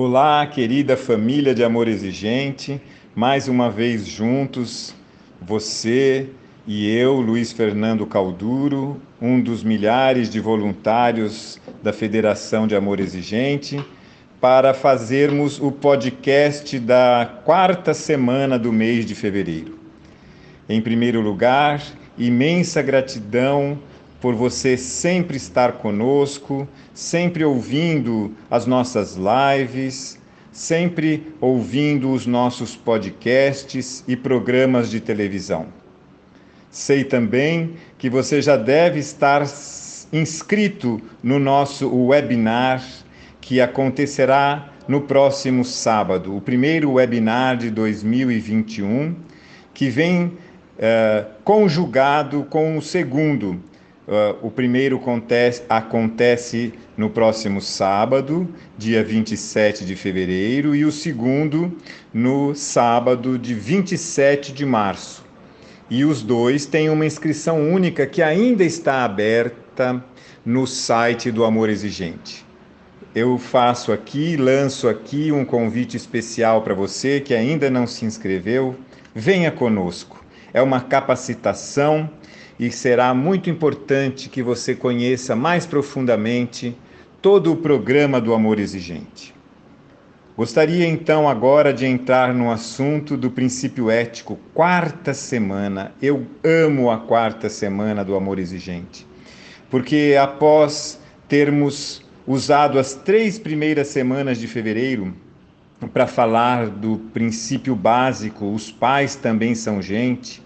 Olá, querida família de amor exigente, mais uma vez juntos, você e eu, Luiz Fernando Calduro, um dos milhares de voluntários da Federação de Amor Exigente, para fazermos o podcast da quarta semana do mês de fevereiro. Em primeiro lugar, imensa gratidão por você sempre estar conosco, sempre ouvindo as nossas lives, sempre ouvindo os nossos podcasts e programas de televisão. Sei também que você já deve estar inscrito no nosso webinar que acontecerá no próximo sábado, o primeiro webinar de 2021, que vem uh, conjugado com o segundo, Uh, o primeiro acontece, acontece no próximo sábado, dia 27 de fevereiro, e o segundo no sábado de 27 de março. E os dois têm uma inscrição única que ainda está aberta no site do Amor Exigente. Eu faço aqui, lanço aqui um convite especial para você que ainda não se inscreveu. Venha conosco. É uma capacitação e será muito importante que você conheça mais profundamente todo o programa do amor exigente. Gostaria então agora de entrar no assunto do princípio ético, quarta semana. Eu amo a quarta semana do amor exigente, porque após termos usado as três primeiras semanas de fevereiro para falar do princípio básico, os pais também são gente,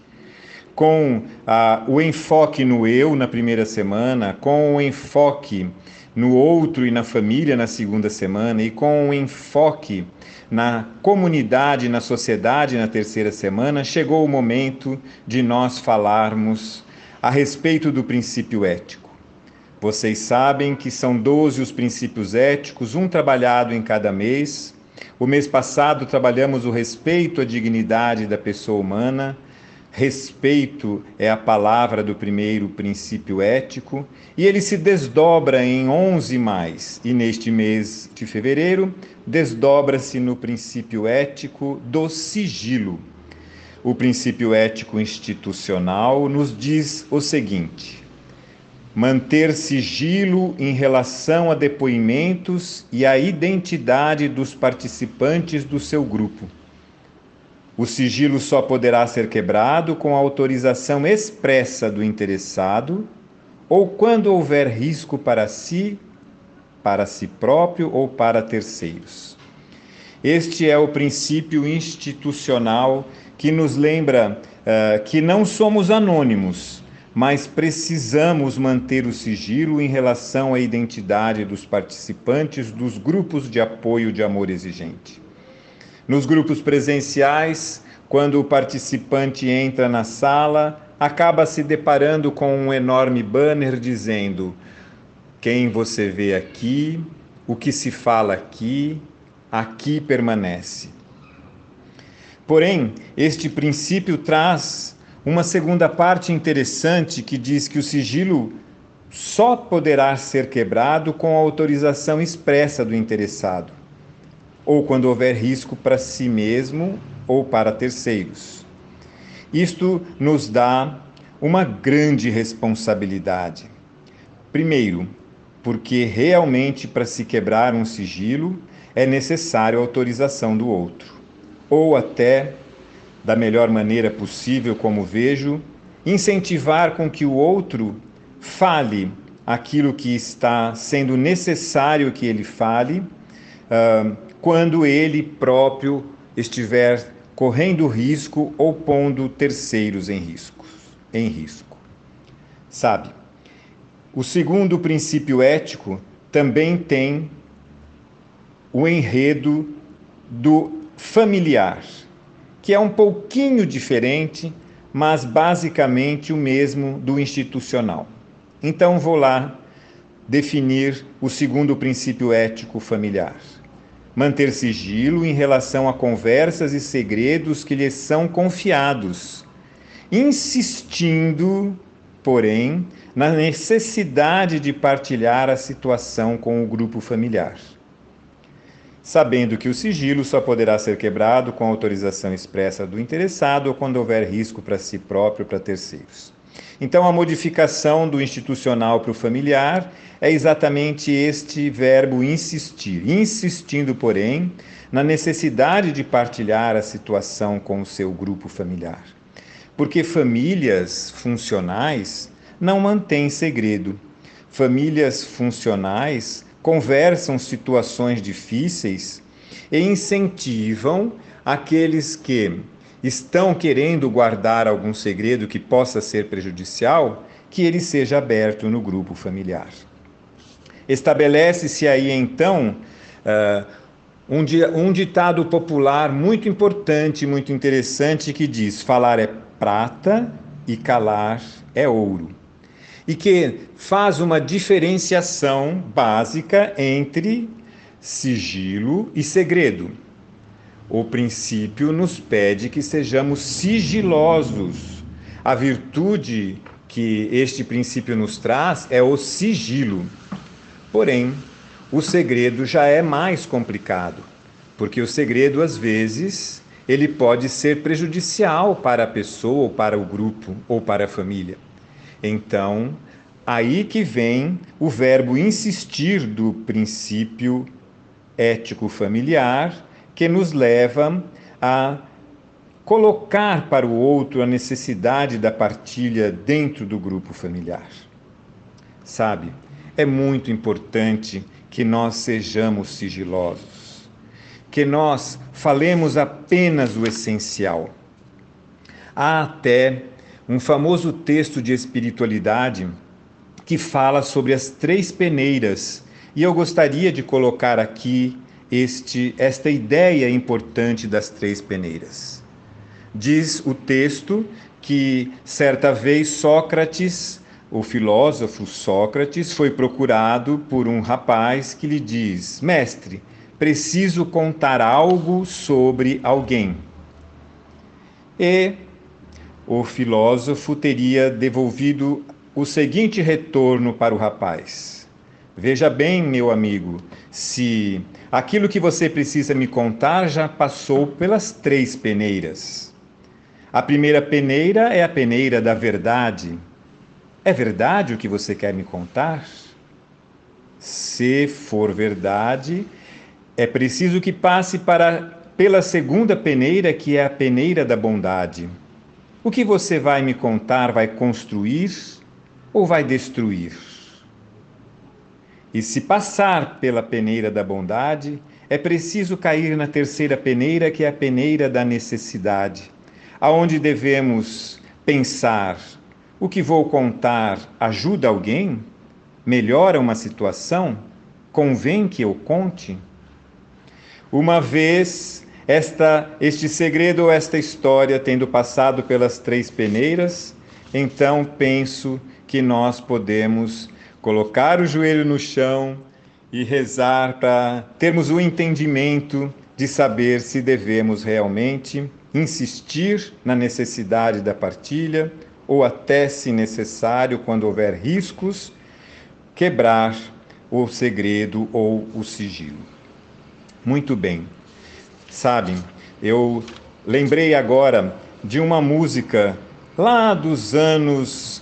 com ah, o enfoque no eu na primeira semana, com o enfoque no outro e na família na segunda semana, e com o enfoque na comunidade, na sociedade na terceira semana, chegou o momento de nós falarmos a respeito do princípio ético. Vocês sabem que são 12 os princípios éticos, um trabalhado em cada mês. O mês passado trabalhamos o respeito à dignidade da pessoa humana Respeito é a palavra do primeiro princípio ético e ele se desdobra em 11 mais. E neste mês de fevereiro, desdobra-se no princípio ético do sigilo. O princípio ético institucional nos diz o seguinte: manter sigilo em relação a depoimentos e a identidade dos participantes do seu grupo o sigilo só poderá ser quebrado com autorização expressa do interessado ou quando houver risco para si, para si próprio ou para terceiros. Este é o princípio institucional que nos lembra uh, que não somos anônimos, mas precisamos manter o sigilo em relação à identidade dos participantes dos grupos de apoio de amor exigente. Nos grupos presenciais, quando o participante entra na sala, acaba se deparando com um enorme banner dizendo: quem você vê aqui, o que se fala aqui, aqui permanece. Porém, este princípio traz uma segunda parte interessante que diz que o sigilo só poderá ser quebrado com a autorização expressa do interessado ou quando houver risco para si mesmo ou para terceiros. Isto nos dá uma grande responsabilidade. Primeiro, porque realmente para se quebrar um sigilo é necessário a autorização do outro, ou até, da melhor maneira possível, como vejo, incentivar com que o outro fale aquilo que está sendo necessário que ele fale, uh, quando ele próprio estiver correndo risco ou pondo terceiros em risco. Em risco. Sabe? O segundo princípio ético também tem o enredo do familiar, que é um pouquinho diferente, mas basicamente o mesmo do institucional. Então vou lá definir o segundo princípio ético familiar manter sigilo em relação a conversas e segredos que lhes são confiados, insistindo, porém, na necessidade de partilhar a situação com o grupo familiar. sabendo que o sigilo só poderá ser quebrado com autorização expressa do interessado ou quando houver risco para si próprio ou para terceiros. Então, a modificação do institucional para o familiar é exatamente este verbo insistir, insistindo, porém, na necessidade de partilhar a situação com o seu grupo familiar. Porque famílias funcionais não mantêm segredo. Famílias funcionais conversam situações difíceis e incentivam aqueles que estão querendo guardar algum segredo que possa ser prejudicial, que ele seja aberto no grupo familiar. Estabelece-se aí então uh, um, um ditado popular muito importante, muito interessante, que diz: falar é prata e calar é ouro. E que faz uma diferenciação básica entre sigilo e segredo. O princípio nos pede que sejamos sigilosos. A virtude que este princípio nos traz é o sigilo. Porém, o segredo já é mais complicado, porque o segredo às vezes ele pode ser prejudicial para a pessoa ou para o grupo ou para a família. Então, aí que vem o verbo insistir do princípio ético familiar que nos leva a colocar para o outro a necessidade da partilha dentro do grupo familiar. Sabe, é muito importante que nós sejamos sigilosos, que nós falemos apenas o essencial. Há até um famoso texto de espiritualidade que fala sobre as três peneiras, e eu gostaria de colocar aqui este, esta ideia importante das três peneiras. Diz o texto que certa vez Sócrates, o filósofo Sócrates, foi procurado por um rapaz que lhe diz: Mestre, preciso contar algo sobre alguém. E o filósofo teria devolvido o seguinte retorno para o rapaz: Veja bem, meu amigo, se aquilo que você precisa me contar já passou pelas três peneiras. A primeira peneira é a peneira da verdade. É verdade o que você quer me contar? Se for verdade, é preciso que passe para pela segunda peneira, que é a peneira da bondade. O que você vai me contar vai construir ou vai destruir? E se passar pela peneira da bondade, é preciso cair na terceira peneira, que é a peneira da necessidade, aonde devemos pensar: o que vou contar ajuda alguém? Melhora uma situação? Convém que eu conte? Uma vez esta, este segredo ou esta história tendo passado pelas três peneiras, então penso que nós podemos colocar o joelho no chão e rezar para termos o entendimento de saber se devemos realmente insistir na necessidade da partilha ou até, se necessário, quando houver riscos, quebrar o segredo ou o sigilo. Muito bem. Sabem, eu lembrei agora de uma música lá dos anos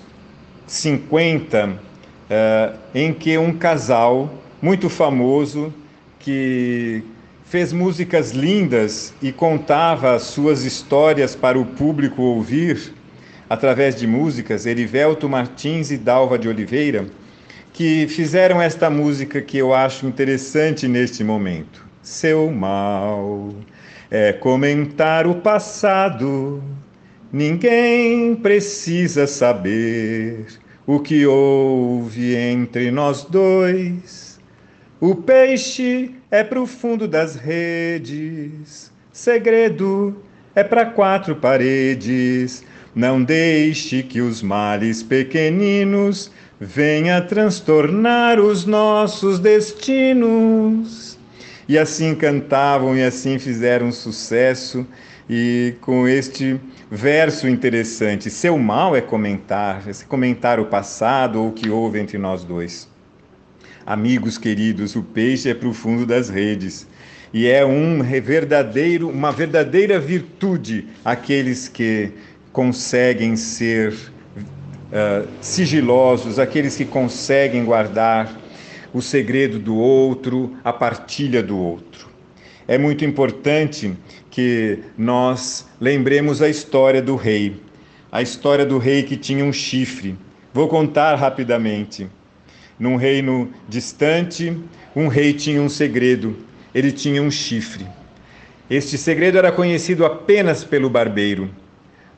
50 uh, em que um casal muito famoso que fez músicas lindas e contava suas histórias para o público ouvir através de músicas, Erivelto Martins e Dalva de Oliveira, que fizeram esta música que eu acho interessante neste momento. Seu mal é comentar o passado, ninguém precisa saber o que houve entre nós dois. O peixe é pro fundo das redes, segredo é para quatro paredes. Não deixe que os males pequeninos venha transtornar os nossos destinos. E assim cantavam e assim fizeram sucesso e com este verso interessante, seu mal é comentar, é comentar o passado ou o que houve entre nós dois. Amigos queridos, o peixe é profundo das redes. e é um verdadeiro, uma verdadeira virtude aqueles que conseguem ser uh, sigilosos, aqueles que conseguem guardar o segredo do outro, a partilha do outro. É muito importante que nós lembremos a história do rei, a história do rei que tinha um chifre. Vou contar rapidamente. Num reino distante, um rei tinha um segredo. Ele tinha um chifre. Este segredo era conhecido apenas pelo barbeiro.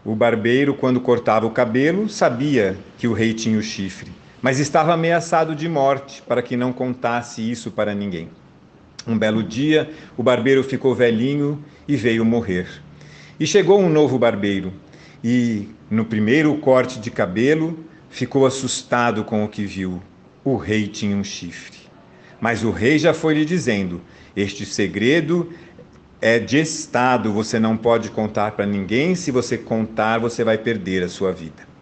O barbeiro, quando cortava o cabelo, sabia que o rei tinha o chifre, mas estava ameaçado de morte para que não contasse isso para ninguém. Um belo dia, o barbeiro ficou velhinho e veio morrer. E chegou um novo barbeiro, e no primeiro corte de cabelo, ficou assustado com o que viu. O rei tinha um chifre. Mas o rei já foi lhe dizendo: Este segredo é de Estado, você não pode contar para ninguém, se você contar, você vai perder a sua vida.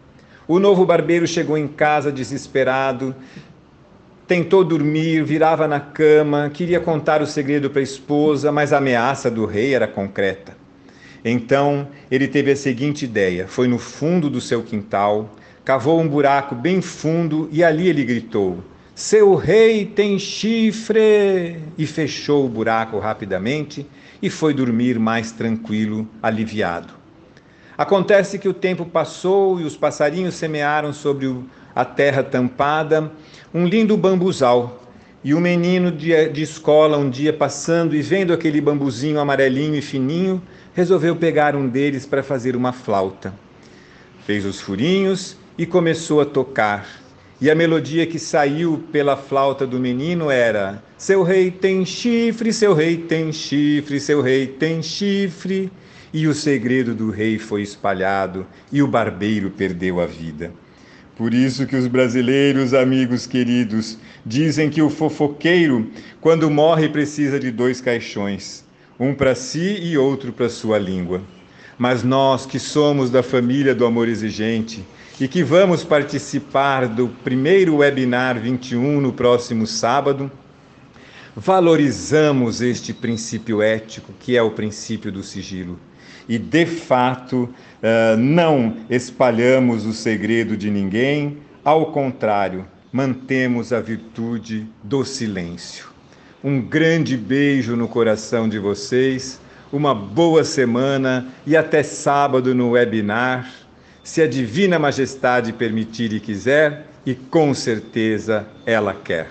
O novo barbeiro chegou em casa desesperado, tentou dormir, virava na cama, queria contar o segredo para a esposa, mas a ameaça do rei era concreta. Então ele teve a seguinte ideia: foi no fundo do seu quintal, cavou um buraco bem fundo e ali ele gritou: Seu rei tem chifre! E fechou o buraco rapidamente e foi dormir mais tranquilo, aliviado. Acontece que o tempo passou e os passarinhos semearam sobre a terra tampada um lindo bambuzal. E o menino de, de escola, um dia passando e vendo aquele bambuzinho amarelinho e fininho, resolveu pegar um deles para fazer uma flauta. Fez os furinhos e começou a tocar. E a melodia que saiu pela flauta do menino era: Seu rei tem chifre, seu rei tem chifre, seu rei tem chifre. E o segredo do rei foi espalhado e o barbeiro perdeu a vida. Por isso que os brasileiros, amigos queridos, dizem que o fofoqueiro, quando morre, precisa de dois caixões, um para si e outro para sua língua. Mas nós que somos da família do amor exigente, e que vamos participar do primeiro webinar 21 no próximo sábado, valorizamos este princípio ético, que é o princípio do sigilo. E, de fato, eh, não espalhamos o segredo de ninguém, ao contrário, mantemos a virtude do silêncio. Um grande beijo no coração de vocês, uma boa semana e até sábado no webinar se a Divina Majestade permitir e quiser, e com certeza ela quer.